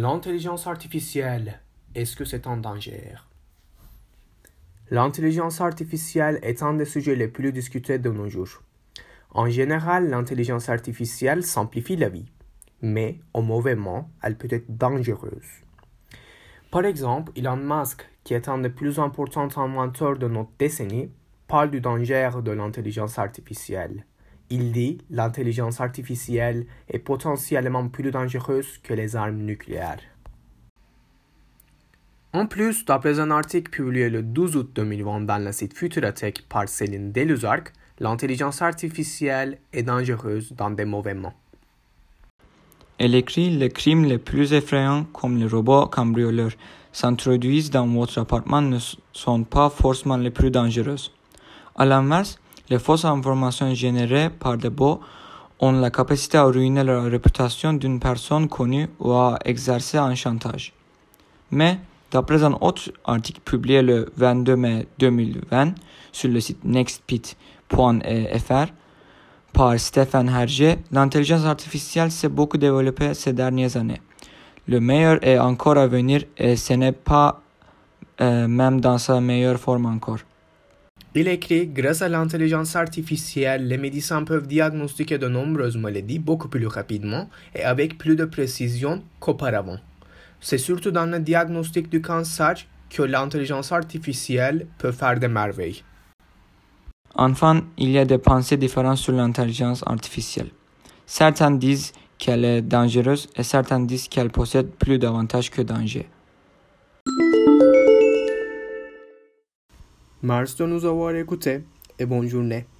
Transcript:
L'intelligence artificielle, est-ce que c'est un danger? L'intelligence artificielle est un des sujets les plus discutés de nos jours. En général, l'intelligence artificielle simplifie la vie, mais au mauvais moment, elle peut être dangereuse. Par exemple, Elon Musk, qui est un des plus importants inventeurs de notre décennie, parle du danger de l'intelligence artificielle. Il dit l'intelligence artificielle est potentiellement plus dangereuse que les armes nucléaires. En plus, d'après un article publié le 12 août 2020 dans le site Futuratech par Céline Deluzarc, l'intelligence artificielle est dangereuse dans des mauvais moments. Elle écrit les crimes les plus effrayants comme les robots cambrioleurs s'introduisent dans votre appartement ne sont pas forcément les plus dangereuses. À l'inverse, les fausses informations générées par des bots ont la capacité à ruiner la réputation d'une personne connue ou à exercer un chantage. Mais, d'après un autre article publié le 22 mai 2020 sur le site nextpit.fr par Stéphane Hergé, l'intelligence artificielle s'est beaucoup développée ces dernières années. Le meilleur est encore à venir et ce n'est pas euh, même dans sa meilleure forme encore. Il écrit Grâce à l'intelligence artificielle, les médecins peuvent diagnostiquer de nombreuses maladies beaucoup plus rapidement et avec plus de précision qu'auparavant. C'est surtout dans le diagnostic du cancer que l'intelligence artificielle peut faire des merveilles. Enfin, il y a des pensées différentes sur l'intelligence artificielle. Certains disent qu'elle est dangereuse et certains disent qu'elle possède plus d'avantages que dangers. Mars donos a Gutte e buon giorno.